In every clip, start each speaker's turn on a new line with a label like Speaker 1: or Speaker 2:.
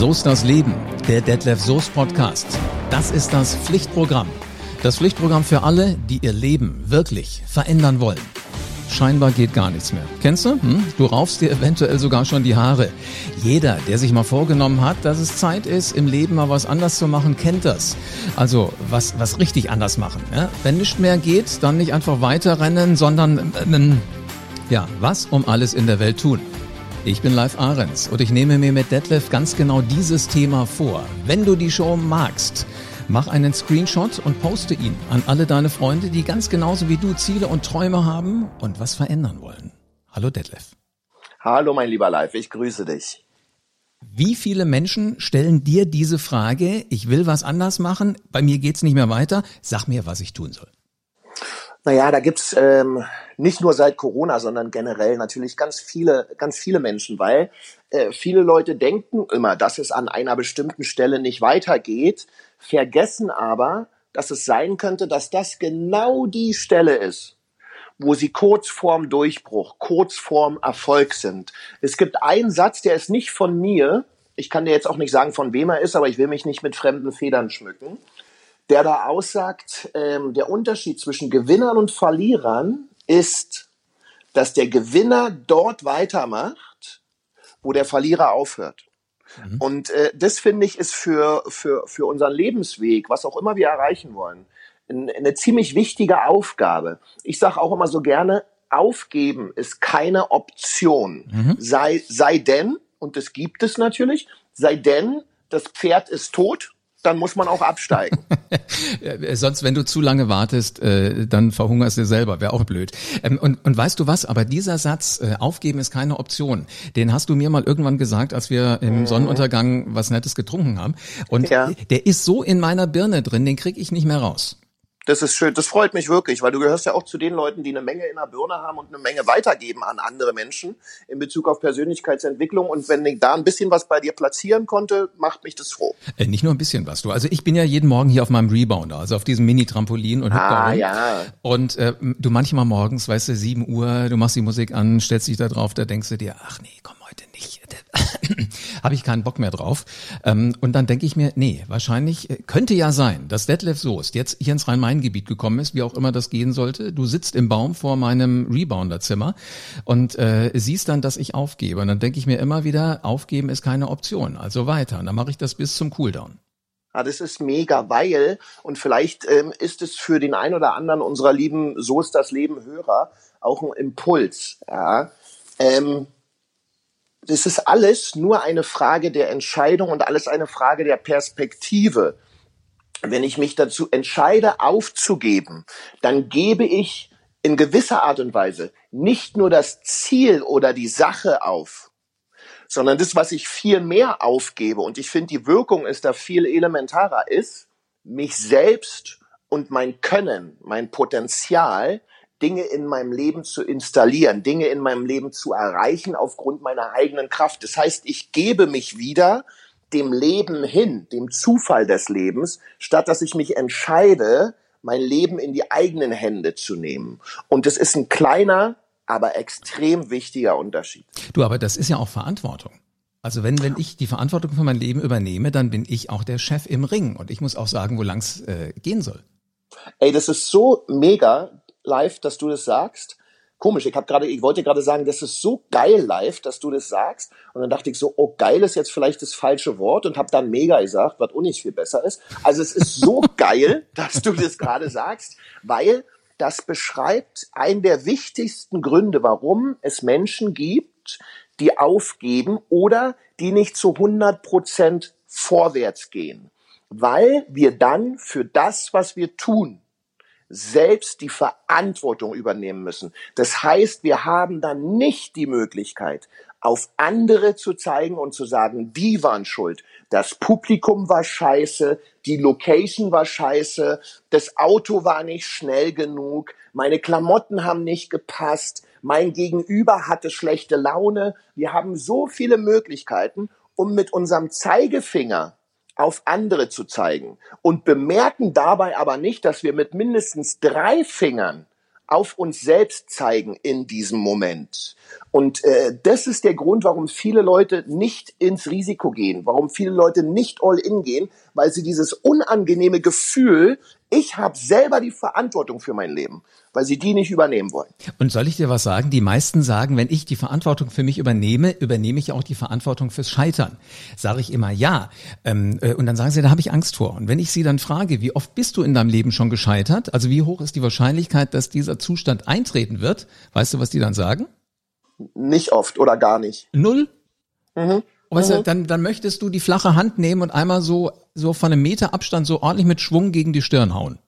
Speaker 1: So ist das Leben, der Detlef Soest Podcast. Das ist das Pflichtprogramm. Das Pflichtprogramm für alle, die ihr Leben wirklich verändern wollen. Scheinbar geht gar nichts mehr. Kennst du? Hm? Du raufst dir eventuell sogar schon die Haare. Jeder, der sich mal vorgenommen hat, dass es Zeit ist, im Leben mal was anders zu machen, kennt das. Also was, was richtig anders machen. Ja? Wenn nichts mehr geht, dann nicht einfach weiterrennen, sondern äh, ja, was um alles in der Welt tun. Ich bin Live Ahrens und ich nehme mir mit Detlef ganz genau dieses Thema vor. Wenn du die Show magst, mach einen Screenshot und poste ihn an alle deine Freunde, die ganz genauso wie du Ziele und Träume haben und was verändern wollen. Hallo Detlef.
Speaker 2: Hallo mein lieber Live, ich grüße dich.
Speaker 1: Wie viele Menschen stellen dir diese Frage, ich will was anders machen, bei mir geht's nicht mehr weiter, sag mir, was ich tun soll?
Speaker 2: Naja, da gibt's ähm, nicht nur seit Corona, sondern generell natürlich ganz viele, ganz viele Menschen, weil äh, viele Leute denken immer, dass es an einer bestimmten Stelle nicht weitergeht, vergessen aber, dass es sein könnte, dass das genau die Stelle ist, wo sie kurz vorm Durchbruch, kurz vorm Erfolg sind. Es gibt einen Satz, der ist nicht von mir. Ich kann dir jetzt auch nicht sagen, von wem er ist, aber ich will mich nicht mit fremden Federn schmücken der da aussagt, ähm, der Unterschied zwischen Gewinnern und Verlierern ist, dass der Gewinner dort weitermacht, wo der Verlierer aufhört. Mhm. Und äh, das finde ich ist für, für, für unseren Lebensweg, was auch immer wir erreichen wollen, eine ziemlich wichtige Aufgabe. Ich sage auch immer so gerne, aufgeben ist keine Option. Mhm. Sei, sei denn, und das gibt es natürlich, sei denn, das Pferd ist tot dann muss man auch absteigen.
Speaker 1: Sonst, wenn du zu lange wartest, äh, dann verhungerst du selber, wäre auch blöd. Ähm, und, und weißt du was, aber dieser Satz, äh, aufgeben ist keine Option, den hast du mir mal irgendwann gesagt, als wir im mhm. Sonnenuntergang was Nettes getrunken haben. Und ja. der ist so in meiner Birne drin, den krieg ich nicht mehr raus.
Speaker 2: Das ist schön, das freut mich wirklich, weil du gehörst ja auch zu den Leuten, die eine Menge in der Birne haben und eine Menge weitergeben an andere Menschen in Bezug auf Persönlichkeitsentwicklung. Und wenn ich da ein bisschen was bei dir platzieren konnte, macht mich das froh.
Speaker 1: Äh, nicht nur ein bisschen was, du. Also ich bin ja jeden Morgen hier auf meinem Rebounder, also auf diesem Mini-Trampolin und
Speaker 2: ah, ja.
Speaker 1: Und äh, du manchmal morgens, weißt du, sieben Uhr, du machst die Musik an, stellst dich da drauf, da denkst du dir, ach nee, komm. habe ich keinen Bock mehr drauf. Ähm, und dann denke ich mir, nee, wahrscheinlich äh, könnte ja sein, dass Detlef Soest jetzt hier ins Rhein-Main-Gebiet gekommen ist, wie auch immer das gehen sollte. Du sitzt im Baum vor meinem Rebounder-Zimmer und äh, siehst dann, dass ich aufgebe. Und dann denke ich mir immer wieder, aufgeben ist keine Option. Also weiter. Und dann mache ich das bis zum Cooldown.
Speaker 2: Ja, das ist mega, weil, und vielleicht ähm, ist es für den einen oder anderen unserer lieben So ist das Leben Hörer auch ein Impuls. Ja. Ähm, das ist alles nur eine Frage der Entscheidung und alles eine Frage der Perspektive. Wenn ich mich dazu entscheide, aufzugeben, dann gebe ich in gewisser Art und Weise nicht nur das Ziel oder die Sache auf, sondern das, was ich viel mehr aufgebe, und ich finde, die Wirkung ist da viel elementarer, ist, mich selbst und mein Können, mein Potenzial Dinge in meinem Leben zu installieren, Dinge in meinem Leben zu erreichen aufgrund meiner eigenen Kraft. Das heißt, ich gebe mich wieder dem Leben hin, dem Zufall des Lebens, statt dass ich mich entscheide, mein Leben in die eigenen Hände zu nehmen. Und das ist ein kleiner, aber extrem wichtiger Unterschied.
Speaker 1: Du, aber das ist ja auch Verantwortung. Also wenn, wenn ich die Verantwortung für mein Leben übernehme, dann bin ich auch der Chef im Ring und ich muss auch sagen, wo lang's äh, gehen soll.
Speaker 2: Ey, das ist so mega live, dass du das sagst. Komisch, ich habe gerade, ich wollte gerade sagen, das ist so geil live, dass du das sagst. Und dann dachte ich so, oh geil ist jetzt vielleicht das falsche Wort und habe dann mega gesagt, was auch nicht viel besser ist. Also es ist so geil, dass du das gerade sagst, weil das beschreibt einen der wichtigsten Gründe, warum es Menschen gibt, die aufgeben oder die nicht zu 100 Prozent vorwärts gehen. Weil wir dann für das, was wir tun, selbst die Verantwortung übernehmen müssen. Das heißt, wir haben dann nicht die Möglichkeit, auf andere zu zeigen und zu sagen, die waren schuld. Das Publikum war scheiße, die Location war scheiße, das Auto war nicht schnell genug, meine Klamotten haben nicht gepasst, mein Gegenüber hatte schlechte Laune. Wir haben so viele Möglichkeiten, um mit unserem Zeigefinger auf andere zu zeigen und bemerken dabei aber nicht, dass wir mit mindestens drei Fingern auf uns selbst zeigen in diesem Moment. Und äh, das ist der Grund, warum viele Leute nicht ins Risiko gehen, warum viele Leute nicht all in gehen, weil sie dieses unangenehme Gefühl, ich habe selber die Verantwortung für mein Leben, weil sie die nicht übernehmen wollen.
Speaker 1: Und soll ich dir was sagen? Die meisten sagen, wenn ich die Verantwortung für mich übernehme, übernehme ich auch die Verantwortung fürs Scheitern. Sage ich immer ja. Ähm, äh, und dann sagen sie, da habe ich Angst vor. Und wenn ich sie dann frage, wie oft bist du in deinem Leben schon gescheitert? Also wie hoch ist die Wahrscheinlichkeit, dass dieser Zustand eintreten wird? Weißt du, was die dann sagen?
Speaker 2: Nicht oft oder gar nicht.
Speaker 1: Null? Mhm. Weißt mhm. du, dann, dann möchtest du die flache Hand nehmen und einmal so, so von einem Meter Abstand so ordentlich mit Schwung gegen die Stirn hauen.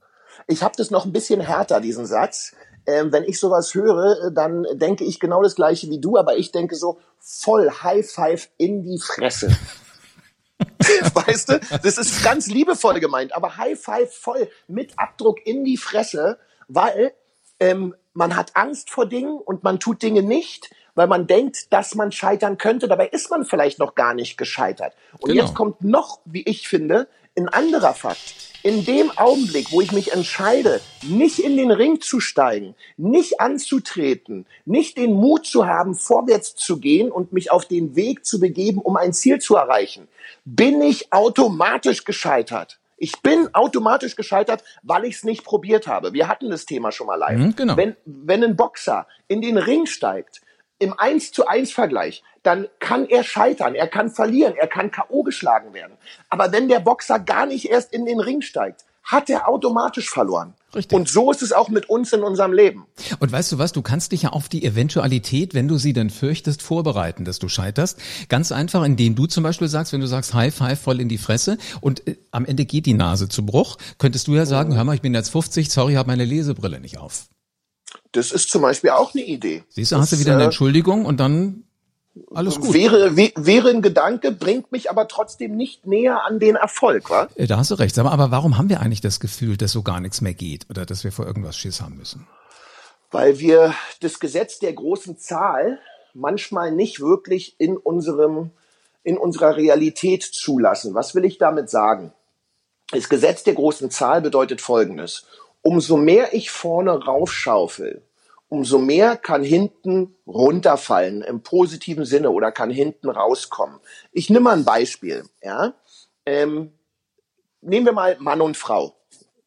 Speaker 2: Ich habe das noch ein bisschen härter, diesen Satz. Ähm, wenn ich sowas höre, dann denke ich genau das gleiche wie du, aber ich denke so voll High Five in die Fresse. weißt du, das ist ganz liebevoll gemeint, aber High Five voll mit Abdruck in die Fresse, weil ähm, man hat Angst vor Dingen und man tut Dinge nicht, weil man denkt, dass man scheitern könnte. Dabei ist man vielleicht noch gar nicht gescheitert. Und genau. jetzt kommt noch, wie ich finde, ein anderer Fakt. In dem Augenblick, wo ich mich entscheide, nicht in den Ring zu steigen, nicht anzutreten, nicht den Mut zu haben, vorwärts zu gehen und mich auf den Weg zu begeben, um ein Ziel zu erreichen, bin ich automatisch gescheitert. Ich bin automatisch gescheitert, weil ich es nicht probiert habe. Wir hatten das Thema schon mal live. Mhm, genau. wenn, wenn ein Boxer in den Ring steigt, im 1 zu 1 Vergleich, dann kann er scheitern, er kann verlieren, er kann K.O. geschlagen werden. Aber wenn der Boxer gar nicht erst in den Ring steigt, hat er automatisch verloren. Richtig. Und so ist es auch mit uns in unserem Leben.
Speaker 1: Und weißt du was, du kannst dich ja auf die Eventualität, wenn du sie denn fürchtest, vorbereiten, dass du scheiterst. Ganz einfach, indem du zum Beispiel sagst, wenn du sagst, High Five voll in die Fresse und äh, am Ende geht die Nase zu Bruch, könntest du ja sagen, mhm. hör mal, ich bin jetzt 50, sorry, habe meine Lesebrille nicht auf.
Speaker 2: Das ist zum Beispiel auch eine Idee.
Speaker 1: Siehst du, hast du wieder eine äh, Entschuldigung und dann alles gut.
Speaker 2: Wäre, wäre ein Gedanke, bringt mich aber trotzdem nicht näher an den Erfolg, wa?
Speaker 1: Äh, da hast du recht. Aber, aber warum haben wir eigentlich das Gefühl, dass so gar nichts mehr geht oder dass wir vor irgendwas Schiss haben müssen?
Speaker 2: Weil wir das Gesetz der großen Zahl manchmal nicht wirklich in unserem, in unserer Realität zulassen. Was will ich damit sagen? Das Gesetz der großen Zahl bedeutet Folgendes. Umso mehr ich vorne raufschaufel, umso mehr kann hinten runterfallen im positiven Sinne oder kann hinten rauskommen. Ich nehme mal ein Beispiel. Ja? Ähm, nehmen wir mal Mann und Frau.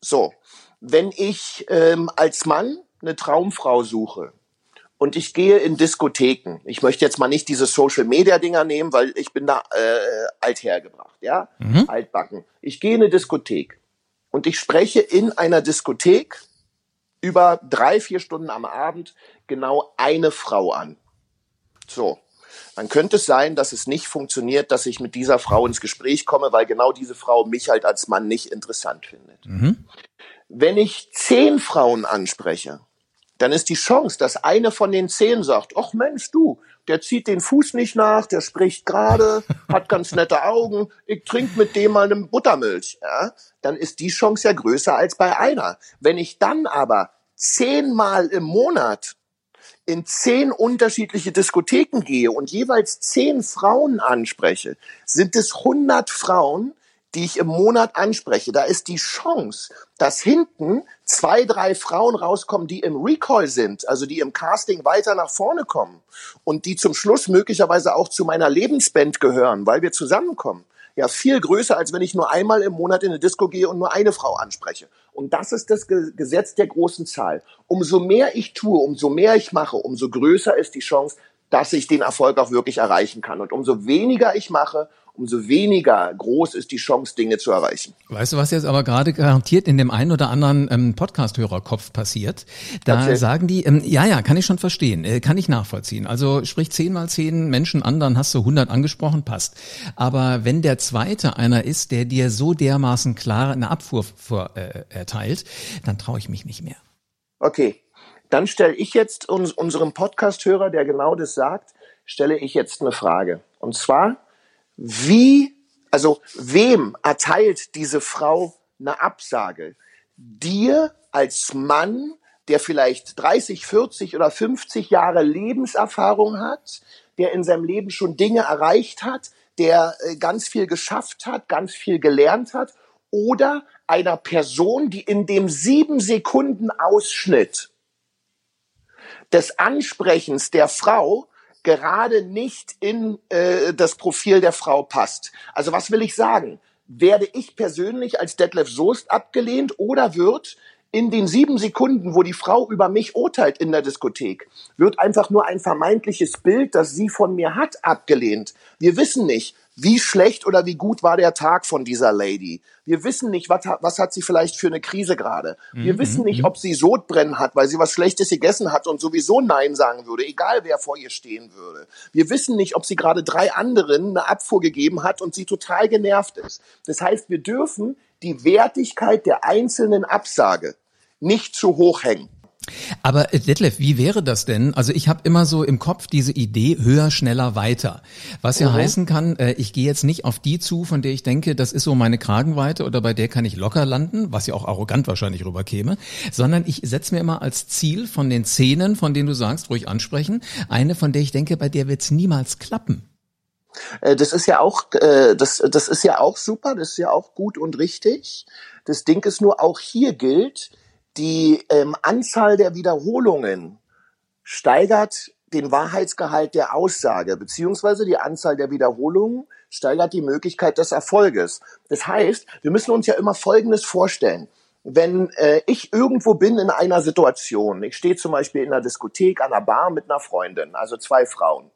Speaker 2: So, wenn ich ähm, als Mann eine Traumfrau suche und ich gehe in Diskotheken, ich möchte jetzt mal nicht diese Social Media Dinger nehmen, weil ich bin da äh, alt hergebracht, ja, mhm. altbacken. Ich gehe in eine Diskothek und ich spreche in einer Diskothek über drei, vier Stunden am Abend genau eine Frau an. So. Dann könnte es sein, dass es nicht funktioniert, dass ich mit dieser Frau ins Gespräch komme, weil genau diese Frau mich halt als Mann nicht interessant findet. Mhm. Wenn ich zehn Frauen anspreche, dann ist die Chance, dass eine von den zehn sagt, ach Mensch, du, der zieht den Fuß nicht nach, der spricht gerade, hat ganz nette Augen, ich trinke mit dem mal eine Buttermilch, ja, dann ist die Chance ja größer als bei einer. Wenn ich dann aber zehnmal im Monat in zehn unterschiedliche Diskotheken gehe und jeweils zehn Frauen anspreche, sind es 100 Frauen, die ich im Monat anspreche. Da ist die Chance, dass hinten zwei, drei Frauen rauskommen, die im Recall sind, also die im Casting weiter nach vorne kommen und die zum Schluss möglicherweise auch zu meiner Lebensband gehören, weil wir zusammenkommen ja viel größer, als wenn ich nur einmal im Monat in eine Disco gehe und nur eine Frau anspreche. Und das ist das Gesetz der großen Zahl. Umso mehr ich tue, umso mehr ich mache, umso größer ist die Chance, dass ich den Erfolg auch wirklich erreichen kann. Und umso weniger ich mache, umso weniger groß ist die Chance, Dinge zu erreichen.
Speaker 1: Weißt du, was jetzt aber gerade garantiert in dem einen oder anderen ähm, Podcast-Hörerkopf passiert? Da Erzähl. sagen die, ähm, ja, ja, kann ich schon verstehen, äh, kann ich nachvollziehen. Also sprich zehn mal zehn Menschen an, dann hast du 100 angesprochen, passt. Aber wenn der zweite einer ist, der dir so dermaßen klar eine Abfuhr vor, äh, erteilt, dann traue ich mich nicht mehr.
Speaker 2: Okay, dann stelle ich jetzt uns, unserem Podcast-Hörer, der genau das sagt, stelle ich jetzt eine Frage. Und zwar, wie, also wem erteilt diese Frau eine Absage? Dir als Mann, der vielleicht 30, 40 oder 50 Jahre Lebenserfahrung hat, der in seinem Leben schon Dinge erreicht hat, der äh, ganz viel geschafft hat, ganz viel gelernt hat, oder einer Person, die in dem sieben Sekunden Ausschnitt des Ansprechens der Frau gerade nicht in äh, das Profil der Frau passt. Also was will ich sagen? Werde ich persönlich als Detlef Soest abgelehnt oder wird in den sieben Sekunden, wo die Frau über mich urteilt in der Diskothek, wird einfach nur ein vermeintliches Bild, das sie von mir hat, abgelehnt. Wir wissen nicht, wie schlecht oder wie gut war der Tag von dieser Lady. Wir wissen nicht, was, was hat sie vielleicht für eine Krise gerade. Wir mhm. wissen nicht, mhm. ob sie Sodbrennen hat, weil sie was Schlechtes gegessen hat und sowieso Nein sagen würde, egal wer vor ihr stehen würde. Wir wissen nicht, ob sie gerade drei anderen eine Abfuhr gegeben hat und sie total genervt ist. Das heißt, wir dürfen die Wertigkeit der einzelnen Absage nicht zu hoch hängen.
Speaker 1: Aber äh, Detlef, wie wäre das denn? Also ich habe immer so im Kopf diese Idee höher, schneller, weiter. Was ja mhm. heißen kann, äh, ich gehe jetzt nicht auf die zu, von der ich denke, das ist so meine Kragenweite oder bei der kann ich locker landen, was ja auch arrogant wahrscheinlich rüberkäme, sondern ich setze mir immer als Ziel von den Szenen, von denen du sagst, ruhig ansprechen, eine, von der ich denke, bei der wird's niemals klappen.
Speaker 2: Äh, das ist ja auch, das, das ist ja auch super, das ist ja auch gut und richtig. Das Ding ist nur, auch hier gilt, die ähm, Anzahl der Wiederholungen steigert den Wahrheitsgehalt der Aussage, beziehungsweise die Anzahl der Wiederholungen steigert die Möglichkeit des Erfolges. Das heißt, wir müssen uns ja immer Folgendes vorstellen. Wenn äh, ich irgendwo bin in einer Situation, ich stehe zum Beispiel in einer Diskothek, an einer Bar mit einer Freundin, also zwei Frauen,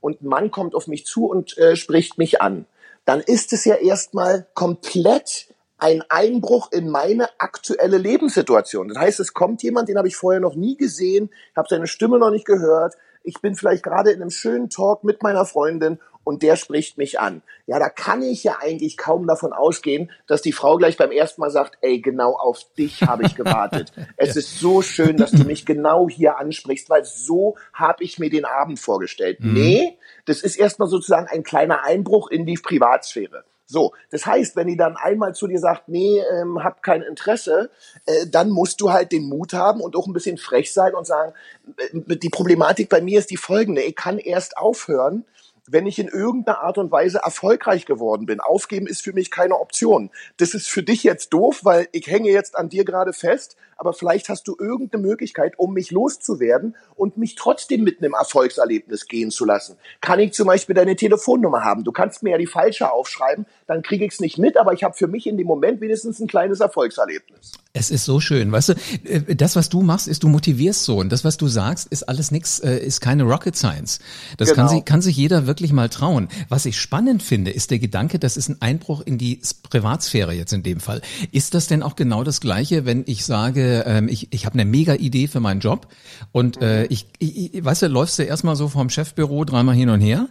Speaker 2: und ein Mann kommt auf mich zu und äh, spricht mich an, dann ist es ja erstmal komplett ein Einbruch in meine aktuelle Lebenssituation. Das heißt, es kommt jemand, den habe ich vorher noch nie gesehen, habe seine Stimme noch nicht gehört. Ich bin vielleicht gerade in einem schönen Talk mit meiner Freundin und der spricht mich an. Ja, da kann ich ja eigentlich kaum davon ausgehen, dass die Frau gleich beim ersten Mal sagt, ey, genau auf dich habe ich gewartet. es ist so schön, dass du mich genau hier ansprichst, weil so habe ich mir den Abend vorgestellt. Mhm. Nee, das ist erstmal sozusagen ein kleiner Einbruch in die Privatsphäre. So, das heißt, wenn die dann einmal zu dir sagt, nee, ähm, hab kein Interesse, äh, dann musst du halt den Mut haben und auch ein bisschen frech sein und sagen, äh, die Problematik bei mir ist die folgende, ich kann erst aufhören, wenn ich in irgendeiner Art und Weise erfolgreich geworden bin. Aufgeben ist für mich keine Option. Das ist für dich jetzt doof, weil ich hänge jetzt an dir gerade fest, aber vielleicht hast du irgendeine Möglichkeit, um mich loszuwerden und mich trotzdem mit einem Erfolgserlebnis gehen zu lassen. Kann ich zum Beispiel deine Telefonnummer haben? Du kannst mir ja die falsche aufschreiben, dann kriege ich es nicht mit, aber ich habe für mich in dem Moment wenigstens ein kleines Erfolgserlebnis.
Speaker 1: Es ist so schön, weißt du, äh, das, was du machst, ist, du motivierst so und das, was du sagst, ist alles nix, äh, ist keine Rocket Science. Das genau. kann, sich, kann sich jeder wirklich mal trauen. Was ich spannend finde, ist der Gedanke, das ist ein Einbruch in die Privatsphäre jetzt in dem Fall. Ist das denn auch genau das Gleiche, wenn ich sage, ähm, ich, ich habe eine mega Idee für meinen Job und äh, ich, ich, weißt du, läufst du erstmal so vom Chefbüro dreimal hin und her,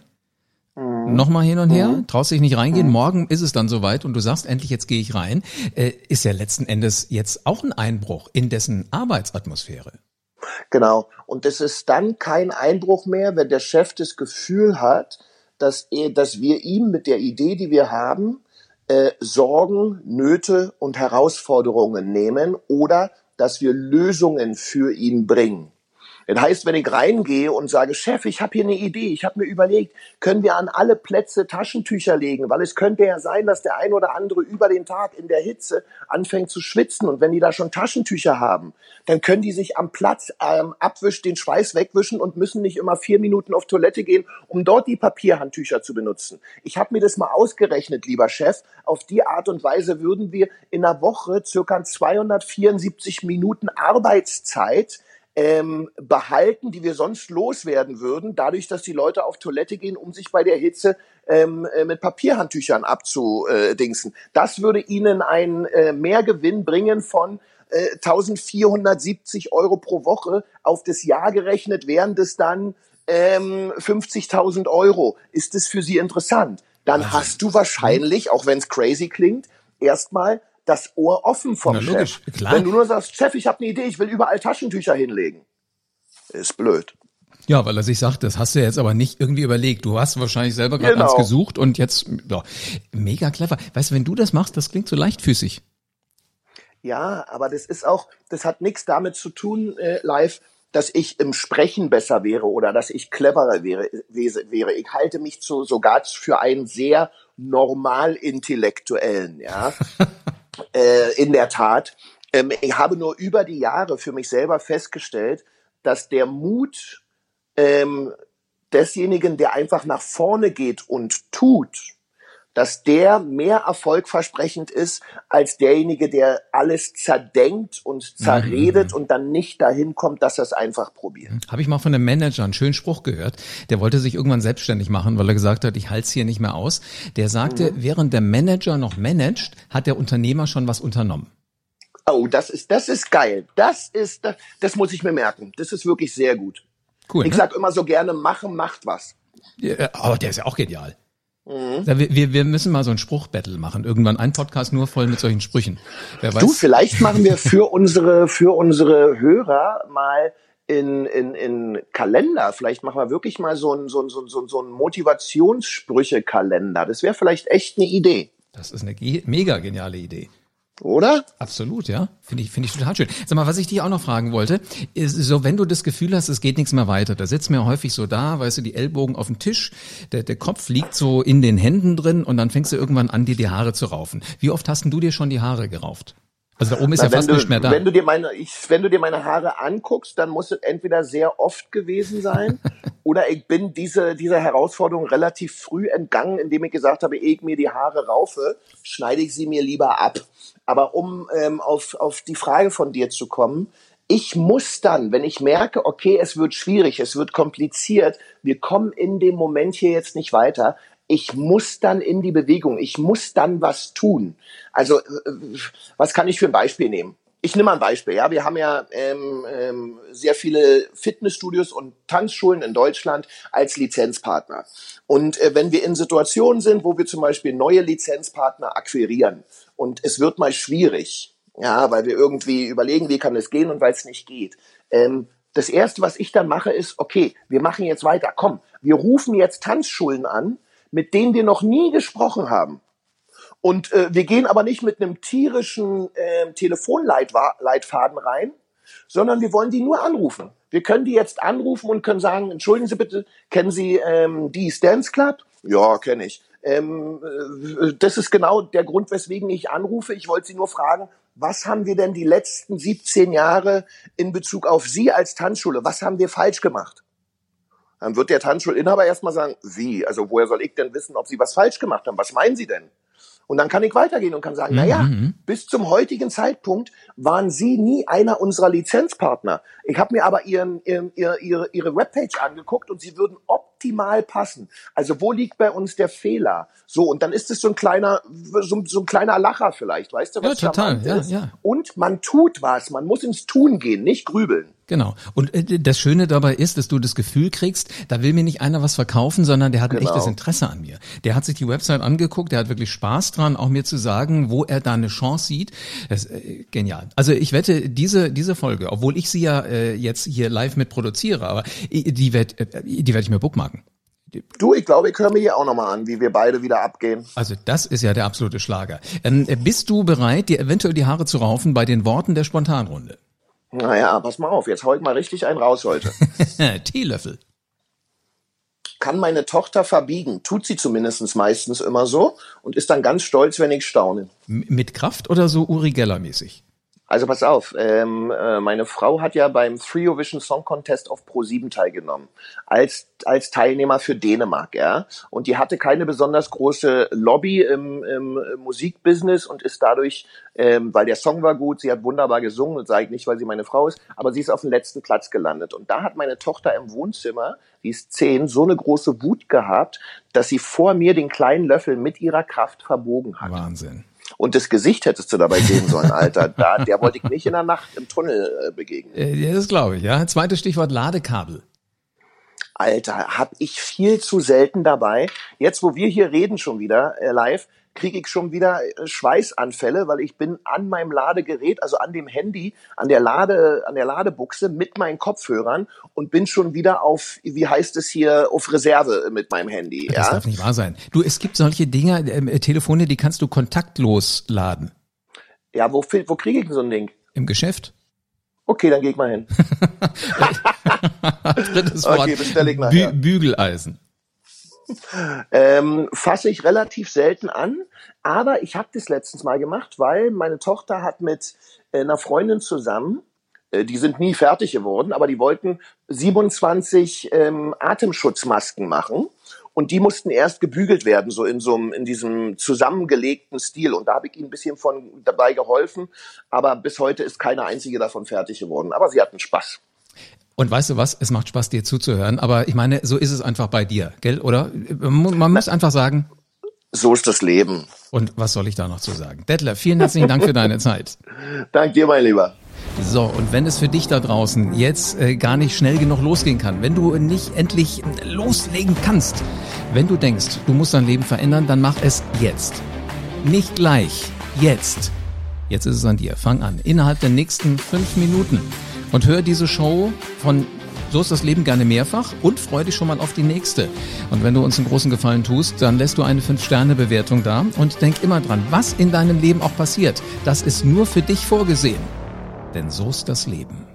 Speaker 1: mhm. nochmal hin und her, mhm. traust dich nicht reingehen, mhm. morgen ist es dann soweit und du sagst, endlich jetzt gehe ich rein, äh, ist ja letzten Endes jetzt auch ein Einbruch in dessen Arbeitsatmosphäre.
Speaker 2: Genau. Und es ist dann kein Einbruch mehr, wenn der Chef das Gefühl hat, dass, er, dass wir ihm mit der Idee, die wir haben, äh, Sorgen, Nöte und Herausforderungen nehmen oder dass wir Lösungen für ihn bringen. Das heißt, wenn ich reingehe und sage, Chef, ich habe hier eine Idee, ich habe mir überlegt, können wir an alle Plätze Taschentücher legen, weil es könnte ja sein, dass der ein oder andere über den Tag in der Hitze anfängt zu schwitzen und wenn die da schon Taschentücher haben, dann können die sich am Platz ähm, abwischen, den Schweiß wegwischen und müssen nicht immer vier Minuten auf Toilette gehen, um dort die Papierhandtücher zu benutzen. Ich habe mir das mal ausgerechnet, lieber Chef. Auf die Art und Weise würden wir in einer Woche circa 274 Minuten Arbeitszeit ähm, behalten, die wir sonst loswerden würden, dadurch, dass die Leute auf Toilette gehen, um sich bei der Hitze ähm, äh, mit Papierhandtüchern abzudingsen. Das würde ihnen einen äh, Mehrgewinn bringen von äh, 1470 Euro pro Woche auf das Jahr gerechnet, wären das dann ähm, 50.000 Euro. Ist das für Sie interessant? Dann hast du wahrscheinlich, auch wenn es crazy klingt, erstmal das Ohr offen vom Na, Chef. Klar. Wenn du nur sagst, Chef, ich habe eine Idee, ich will überall Taschentücher hinlegen. Ist blöd.
Speaker 1: Ja, weil er sich sagt, das hast du jetzt aber nicht irgendwie überlegt. Du hast wahrscheinlich selber gerade genau. eins gesucht und jetzt, ja, mega clever. Weißt du, wenn du das machst, das klingt so leichtfüßig.
Speaker 2: Ja, aber das ist auch, das hat nichts damit zu tun, äh, live, dass ich im Sprechen besser wäre oder dass ich cleverer wäre. wäre. Ich halte mich zu, sogar für einen sehr normal intellektuellen, ja. äh, in der Tat. Ähm, ich habe nur über die Jahre für mich selber festgestellt, dass der Mut ähm, desjenigen, der einfach nach vorne geht und tut, dass der mehr erfolgversprechend ist als derjenige, der alles zerdenkt und zerredet mhm. und dann nicht dahin kommt, dass er es einfach probiert.
Speaker 1: Habe ich mal von einem Manager einen schönen Spruch gehört. Der wollte sich irgendwann selbstständig machen, weil er gesagt hat, ich halte es hier nicht mehr aus. Der sagte, mhm. während der Manager noch managt, hat der Unternehmer schon was unternommen.
Speaker 2: Oh, das ist, das ist geil. Das ist, das, das muss ich mir merken. Das ist wirklich sehr gut. Cool. Ich ne? sag immer so gerne, machen macht was.
Speaker 1: Ja, aber der ist ja auch genial. Mhm. Wir, wir müssen mal so ein Spruchbattle machen. Irgendwann ein Podcast nur voll mit solchen Sprüchen.
Speaker 2: Wer weiß. Du, vielleicht machen wir für unsere, für unsere Hörer mal in, in, in Kalender. Vielleicht machen wir wirklich mal so ein, so ein, so ein, so ein Motivationssprüche-Kalender. Das wäre vielleicht echt eine Idee.
Speaker 1: Das ist eine mega geniale Idee.
Speaker 2: Oder?
Speaker 1: Absolut, ja. Finde ich, finde ich total schön. Sag mal, was ich dich auch noch fragen wollte, ist so, wenn du das Gefühl hast, es geht nichts mehr weiter, da sitzt mir häufig so da, weißt du, die Ellbogen auf dem Tisch, der, der Kopf liegt so in den Händen drin und dann fängst du irgendwann an, dir die Haare zu raufen. Wie oft hast denn du dir schon die Haare gerauft? Also da oben ist Na, ja fast
Speaker 2: du,
Speaker 1: nicht mehr da.
Speaker 2: Wenn du dir meine, ich, wenn du dir meine Haare anguckst, dann muss es entweder sehr oft gewesen sein oder ich bin diese, dieser Herausforderung relativ früh entgangen, indem ich gesagt habe, ehe ich mir die Haare raufe, schneide ich sie mir lieber ab. Aber um ähm, auf, auf die Frage von dir zu kommen, ich muss dann, wenn ich merke, okay, es wird schwierig, es wird kompliziert, wir kommen in dem Moment hier jetzt nicht weiter, ich muss dann in die Bewegung, ich muss dann was tun. Also, äh, was kann ich für ein Beispiel nehmen? Ich nehme mal ein Beispiel. Ja, wir haben ja ähm, ähm, sehr viele Fitnessstudios und Tanzschulen in Deutschland als Lizenzpartner. Und äh, wenn wir in Situationen sind, wo wir zum Beispiel neue Lizenzpartner akquirieren und es wird mal schwierig, ja, weil wir irgendwie überlegen, wie kann es gehen und weil es nicht geht. Ähm, das erste, was ich dann mache, ist, okay, wir machen jetzt weiter. Komm, wir rufen jetzt Tanzschulen an, mit denen wir noch nie gesprochen haben. Und äh, wir gehen aber nicht mit einem tierischen äh, Telefonleitfaden rein, sondern wir wollen die nur anrufen. Wir können die jetzt anrufen und können sagen, entschuldigen Sie bitte, kennen Sie ähm, die Dance Club? Ja, kenne ich. Ähm, äh, das ist genau der Grund, weswegen ich anrufe. Ich wollte Sie nur fragen, was haben wir denn die letzten 17 Jahre in Bezug auf Sie als Tanzschule, was haben wir falsch gemacht? Dann wird der Tanzschulinhaber erstmal sagen, wie? Also woher soll ich denn wissen, ob Sie was falsch gemacht haben? Was meinen Sie denn? Und dann kann ich weitergehen und kann sagen, mhm. na ja, mhm. bis zum heutigen Zeitpunkt waren Sie nie einer unserer Lizenzpartner. Ich habe mir aber ihren, ihren, ihre, ihre, ihre Webpage angeguckt und Sie würden optimal passen. Also wo liegt bei uns der Fehler? So, und dann ist es so ein kleiner, so, so ein kleiner Lacher vielleicht, weißt du,
Speaker 1: was ja, total, ja, ja.
Speaker 2: Und man tut was, man muss ins Tun gehen, nicht grübeln.
Speaker 1: Genau. Und äh, das Schöne dabei ist, dass du das Gefühl kriegst, da will mir nicht einer was verkaufen, sondern der hat genau. ein echtes Interesse an mir. Der hat sich die Website angeguckt, der hat wirklich Spaß dran, auch mir zu sagen, wo er da eine Chance sieht. Das ist äh, genial. Also ich wette, diese diese Folge, obwohl ich sie ja äh, jetzt hier live mit produziere, aber die werde die werde ich mir bookmarken.
Speaker 2: Du, ich glaube, ich höre mir hier auch nochmal an, wie wir beide wieder abgehen.
Speaker 1: Also das ist ja der absolute Schlager. Ähm, bist du bereit, dir eventuell die Haare zu raufen bei den Worten der Spontanrunde?
Speaker 2: Naja, pass mal auf, jetzt hau ich mal richtig einen raus heute.
Speaker 1: Teelöffel.
Speaker 2: Kann meine Tochter verbiegen, tut sie zumindest meistens immer so und ist dann ganz stolz, wenn ich staune.
Speaker 1: M mit Kraft oder so Uri Geller mäßig?
Speaker 2: Also pass auf, ähm, äh, meine Frau hat ja beim Three Vision Song Contest auf Pro7 teilgenommen, als, als Teilnehmer für Dänemark, ja. Und die hatte keine besonders große Lobby im, im Musikbusiness und ist dadurch, ähm, weil der Song war gut, sie hat wunderbar gesungen, und sage ich nicht, weil sie meine Frau ist, aber sie ist auf den letzten Platz gelandet. Und da hat meine Tochter im Wohnzimmer, die ist zehn, so eine große Wut gehabt, dass sie vor mir den kleinen Löffel mit ihrer Kraft verbogen hat.
Speaker 1: Wahnsinn.
Speaker 2: Und das Gesicht hättest du dabei sehen sollen, Alter. Da, der wollte ich nicht in der Nacht im Tunnel äh, begegnen.
Speaker 1: Äh, das glaube ich, ja. Zweites Stichwort Ladekabel.
Speaker 2: Alter, hab ich viel zu selten dabei. Jetzt, wo wir hier reden schon wieder äh, live, kriege ich schon wieder äh, Schweißanfälle, weil ich bin an meinem Ladegerät, also an dem Handy, an der Lade, an der Ladebuchse mit meinen Kopfhörern und bin schon wieder auf, wie heißt es hier, auf Reserve mit meinem Handy.
Speaker 1: Das ja? darf nicht wahr sein. Du, es gibt solche Dinger, äh, Telefone, die kannst du kontaktlos laden.
Speaker 2: Ja, wo, wo kriege ich denn so ein Ding?
Speaker 1: Im Geschäft.
Speaker 2: Okay, dann gehe ich mal hin.
Speaker 1: Drittes Wort. Okay, bestelle ich mal. Bü Bügeleisen
Speaker 2: ähm, fasse ich relativ selten an, aber ich habe das letztens mal gemacht, weil meine Tochter hat mit äh, einer Freundin zusammen äh, die sind nie fertig geworden, aber die wollten 27 ähm, Atemschutzmasken machen und die mussten erst gebügelt werden, so in so einem, in diesem zusammengelegten Stil. Und da habe ich ihnen ein bisschen von dabei geholfen. Aber bis heute ist keine einzige davon fertig geworden. Aber sie hatten Spaß.
Speaker 1: Und weißt du was? Es macht Spaß, dir zuzuhören. Aber ich meine, so ist es einfach bei dir, gell? Oder? Man muss einfach sagen.
Speaker 2: So ist das Leben.
Speaker 1: Und was soll ich da noch zu sagen? Detlef, vielen herzlichen Dank für deine Zeit.
Speaker 2: Dank dir, mein Lieber.
Speaker 1: So, und wenn es für dich da draußen jetzt äh, gar nicht schnell genug losgehen kann, wenn du nicht endlich loslegen kannst, wenn du denkst, du musst dein Leben verändern, dann mach es jetzt. Nicht gleich, jetzt. Jetzt ist es an dir. Fang an. Innerhalb der nächsten fünf Minuten. Und hör diese Show von so ist das Leben gerne mehrfach und freu dich schon mal auf die nächste. Und wenn du uns einen großen Gefallen tust, dann lässt du eine 5-Sterne-Bewertung da und denk immer dran, was in deinem Leben auch passiert, das ist nur für dich vorgesehen. Denn so ist das Leben.